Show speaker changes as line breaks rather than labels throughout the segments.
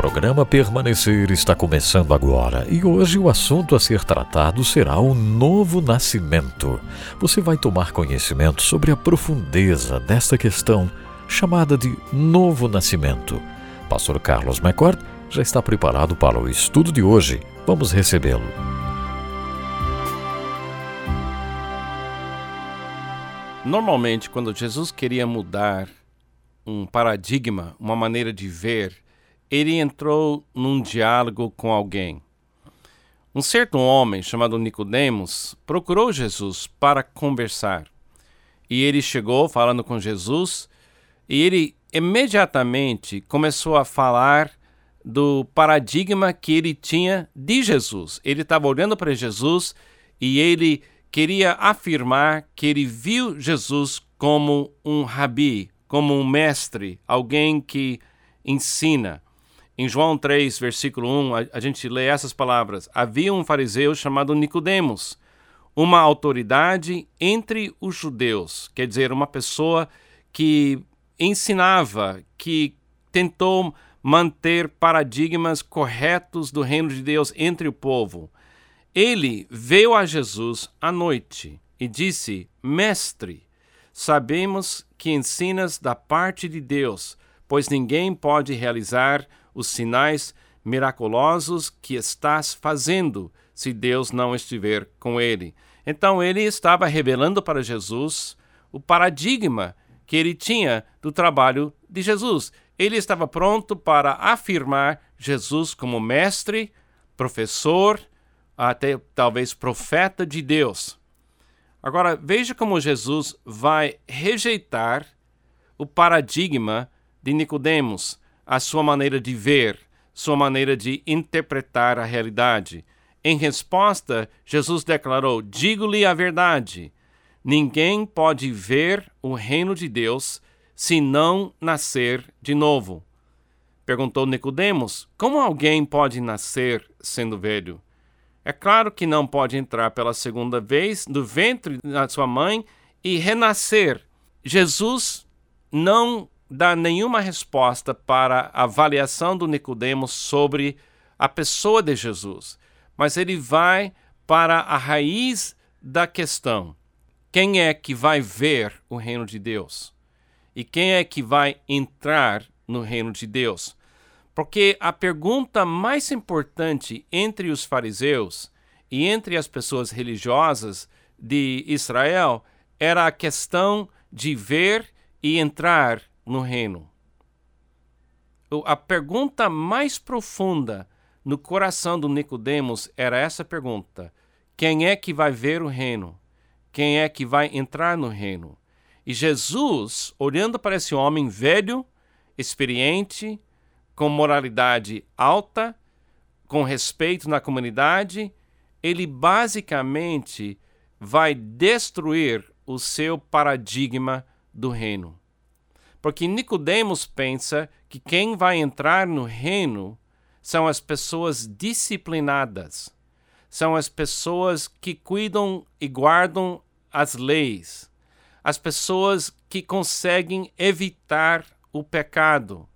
programa Permanecer está começando agora e hoje o assunto a ser tratado será o novo nascimento. Você vai tomar conhecimento sobre a profundeza desta questão chamada de novo nascimento. Pastor Carlos McCord já está preparado para o estudo de hoje. Vamos recebê-lo.
Normalmente, quando Jesus queria mudar um paradigma, uma maneira de ver, ele entrou num diálogo com alguém. Um certo homem chamado Nicodemos procurou Jesus para conversar. E ele chegou falando com Jesus e ele imediatamente começou a falar do paradigma que ele tinha de Jesus. Ele estava olhando para Jesus e ele queria afirmar que ele viu Jesus como um rabi, como um mestre, alguém que ensina. Em João 3, versículo 1, a, a gente lê essas palavras: Havia um fariseu chamado Nicodemos, uma autoridade entre os judeus, quer dizer, uma pessoa que ensinava, que tentou manter paradigmas corretos do reino de Deus entre o povo. Ele veio a Jesus à noite e disse: Mestre, sabemos que ensinas da parte de Deus, pois ninguém pode realizar os sinais miraculosos que estás fazendo se Deus não estiver com ele. Então ele estava revelando para Jesus o paradigma que ele tinha do trabalho de Jesus. Ele estava pronto para afirmar Jesus como mestre, professor, até talvez profeta de Deus. Agora, veja como Jesus vai rejeitar o paradigma de Nicodemos, a sua maneira de ver, sua maneira de interpretar a realidade. Em resposta, Jesus declarou: Digo-lhe a verdade. Ninguém pode ver o reino de Deus se não nascer de novo. Perguntou Nicodemos: Como alguém pode nascer sendo velho? É claro que não pode entrar pela segunda vez no ventre da sua mãe e renascer. Jesus não dá nenhuma resposta para a avaliação do Nicodemos sobre a pessoa de Jesus, mas ele vai para a raiz da questão. Quem é que vai ver o reino de Deus? E quem é que vai entrar no reino de Deus? Porque a pergunta mais importante entre os fariseus e entre as pessoas religiosas de Israel era a questão de ver e entrar no reino. A pergunta mais profunda no coração do Nicodemos era essa pergunta: quem é que vai ver o reino? Quem é que vai entrar no reino? E Jesus, olhando para esse homem velho, experiente, com moralidade alta, com respeito na comunidade, ele basicamente vai destruir o seu paradigma do reino. Porque Nicodemos pensa que quem vai entrar no reino são as pessoas disciplinadas, são as pessoas que cuidam e guardam as leis, as pessoas que conseguem evitar o pecado,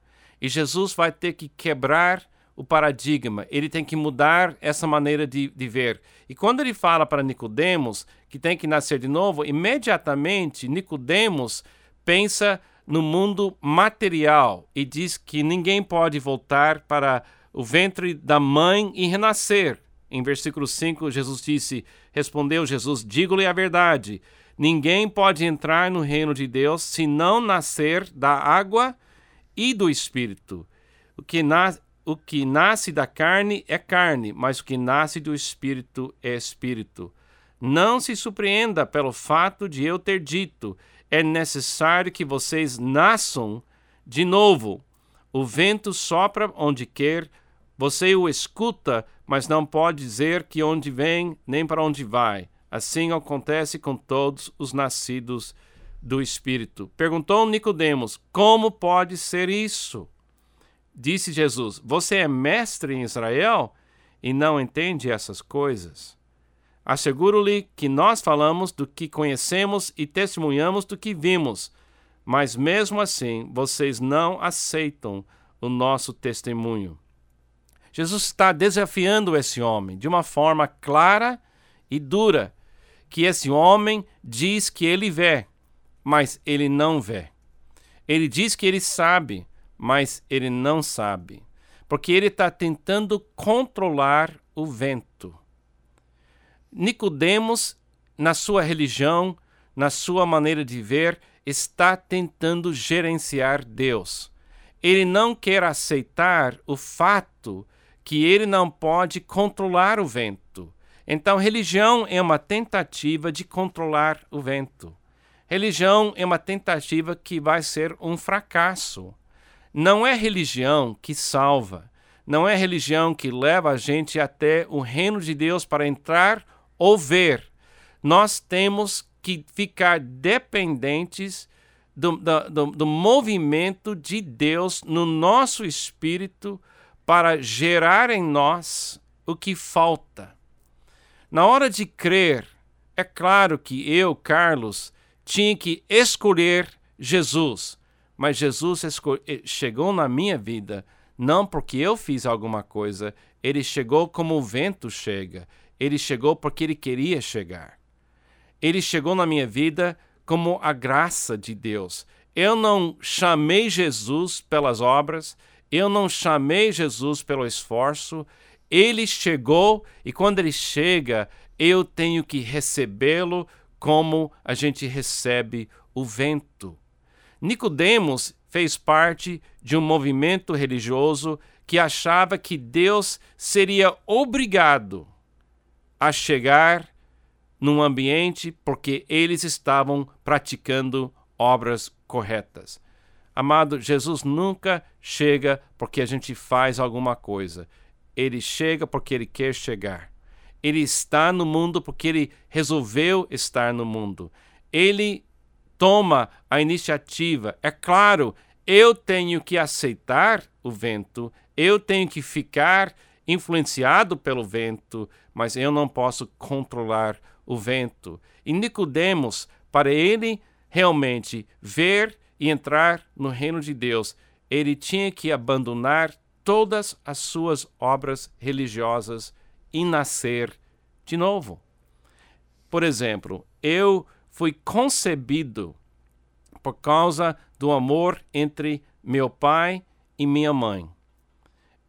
e Jesus vai ter que quebrar o paradigma, ele tem que mudar essa maneira de, de ver. E quando ele fala para Nicodemos que tem que nascer de novo, imediatamente Nicodemos pensa no mundo material e diz que ninguém pode voltar para o ventre da mãe e renascer. Em versículo 5, Jesus disse: Respondeu Jesus: Digo-lhe a verdade. Ninguém pode entrar no reino de Deus se não nascer da água e do Espírito. O que, o que nasce da carne é carne, mas o que nasce do Espírito é Espírito. Não se surpreenda pelo fato de eu ter dito: é necessário que vocês nasçam de novo. O vento sopra onde quer, você o escuta, mas não pode dizer que onde vem nem para onde vai. Assim acontece com todos os nascidos do Espírito. Perguntou Nicodemos: Como pode ser isso? Disse Jesus: Você é mestre em Israel e não entende essas coisas? Asseguro-lhe que nós falamos do que conhecemos e testemunhamos do que vimos, mas mesmo assim vocês não aceitam o nosso testemunho. Jesus está desafiando esse homem de uma forma clara e dura, que esse homem diz que ele vê, mas ele não vê. Ele diz que ele sabe, mas ele não sabe, porque ele está tentando controlar o vento. Nicodemos, na sua religião, na sua maneira de ver, está tentando gerenciar Deus. Ele não quer aceitar o fato que ele não pode controlar o vento. Então, religião é uma tentativa de controlar o vento. Religião é uma tentativa que vai ser um fracasso. Não é religião que salva. Não é religião que leva a gente até o reino de Deus para entrar ou ver. Nós temos que ficar dependentes do, do, do, movimento de Deus no nosso espírito para gerar em nós o que falta. Na hora de crer, é claro que eu, Carlos, tinha que escolher Jesus, mas Jesus eh, chegou na minha vida não porque eu fiz alguma coisa, ele chegou como o vento chega, ele chegou porque ele queria chegar. Ele chegou na minha vida como a graça de Deus. Eu não chamei Jesus pelas obras, eu não chamei Jesus pelo esforço. Ele chegou e quando ele chega, eu tenho que recebê-lo como a gente recebe o vento. Nicodemos fez parte de um movimento religioso que achava que Deus seria obrigado a chegar num ambiente porque eles estavam praticando obras corretas. Amado, Jesus nunca chega porque a gente faz alguma coisa. Ele chega porque ele quer chegar. Ele está no mundo porque ele resolveu estar no mundo. Ele toma a iniciativa. É claro, eu tenho que aceitar o vento, eu tenho que ficar influenciado pelo vento, mas eu não posso controlar o vento. E Nicodemos, para ele realmente ver e entrar no reino de Deus, ele tinha que abandonar todas as suas obras religiosas e nascer de novo. Por exemplo, eu fui concebido por causa do amor entre meu pai e minha mãe.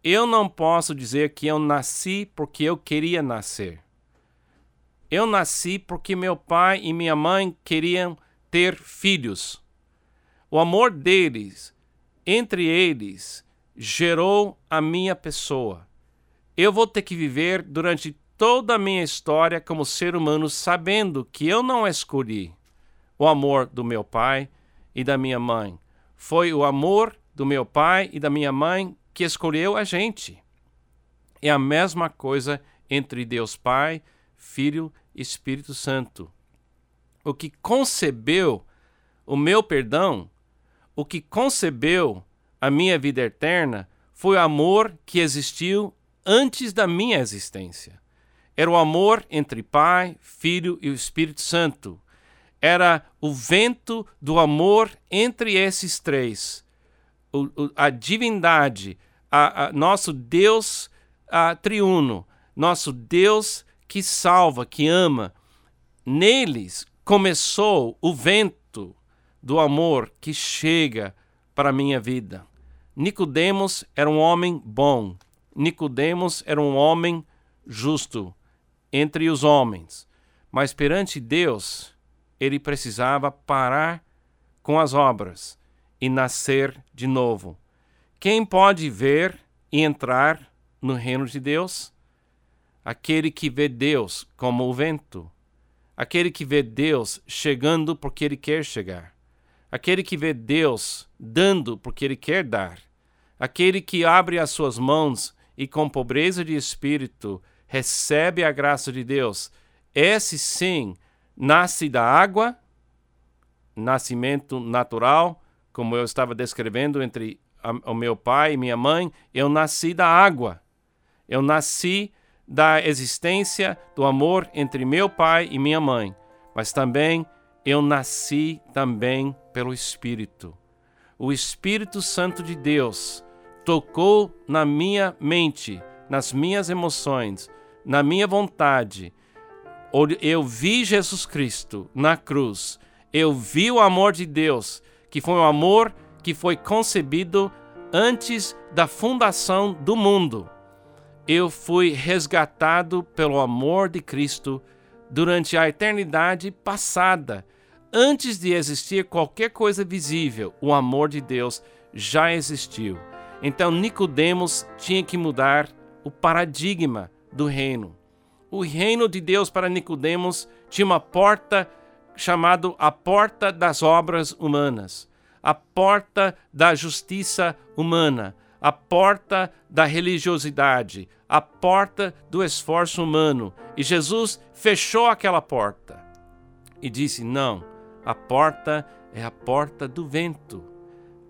Eu não posso dizer que eu nasci porque eu queria nascer. Eu nasci porque meu pai e minha mãe queriam ter filhos. O amor deles, entre eles, gerou a minha pessoa. Eu vou ter que viver durante toda a minha história como ser humano sabendo que eu não escolhi o amor do meu pai e da minha mãe. Foi o amor do meu pai e da minha mãe que escolheu a gente. É a mesma coisa entre Deus Pai, Filho e Espírito Santo. O que concebeu o meu perdão, o que concebeu a minha vida eterna, foi o amor que existiu antes da minha existência. Era o amor entre Pai, Filho e o Espírito Santo. Era o vento do amor entre esses três a divindade, a, a nosso Deus a, triuno, nosso Deus que salva, que ama, neles começou o vento do amor que chega para a minha vida. Nicodemos era um homem bom. Nicodemos era um homem justo entre os homens. Mas perante Deus, ele precisava parar com as obras e nascer de novo. Quem pode ver e entrar no reino de Deus? Aquele que vê Deus como o vento. Aquele que vê Deus chegando porque ele quer chegar. Aquele que vê Deus dando porque ele quer dar. Aquele que abre as suas mãos e com pobreza de espírito recebe a graça de Deus. Esse sim nasce da água, nascimento natural, como eu estava descrevendo entre o meu pai e minha mãe, eu nasci da água. Eu nasci da existência do amor entre meu pai e minha mãe, mas também eu nasci também pelo Espírito. O Espírito Santo de Deus tocou na minha mente nas minhas emoções, na minha vontade, eu vi Jesus Cristo na cruz, eu vi o amor de Deus, que foi um amor que foi concebido antes da fundação do mundo. Eu fui resgatado pelo amor de Cristo durante a eternidade passada. Antes de existir qualquer coisa visível, o amor de Deus já existiu. Então Nicodemos tinha que mudar o paradigma do reino. O reino de Deus para Nicodemos tinha uma porta chamada a porta das obras humanas, a porta da justiça humana, a porta da religiosidade, a porta do esforço humano. E Jesus fechou aquela porta e disse: Não, a porta é a porta do vento,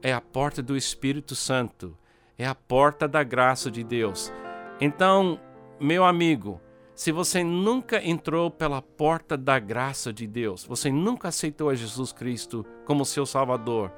é a porta do Espírito Santo, é a porta da graça de Deus. Então, meu amigo, se você nunca entrou pela porta da graça de Deus, você nunca aceitou a Jesus Cristo como seu Salvador,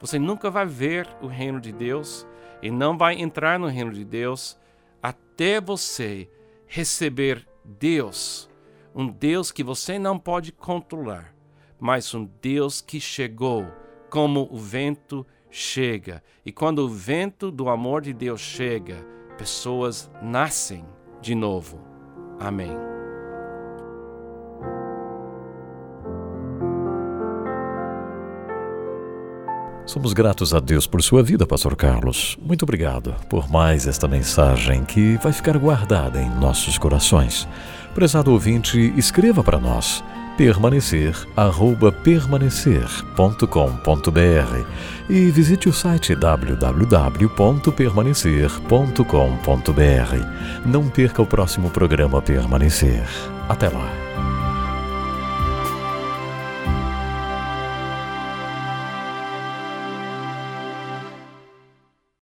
você nunca vai ver o reino de Deus e não vai entrar no reino de Deus até você receber Deus, um Deus que você não pode controlar, mas um Deus que chegou como o vento chega. E quando o vento do amor de Deus chega, pessoas nascem de novo. Amém.
Somos gratos a Deus por sua vida, Pastor Carlos. Muito obrigado por mais esta mensagem que vai ficar guardada em nossos corações. Prezado ouvinte, escreva para nós permanecer arroba permanecer.com.br e visite o site www.permanecer.com.br. Não perca o próximo programa Permanecer. Até lá.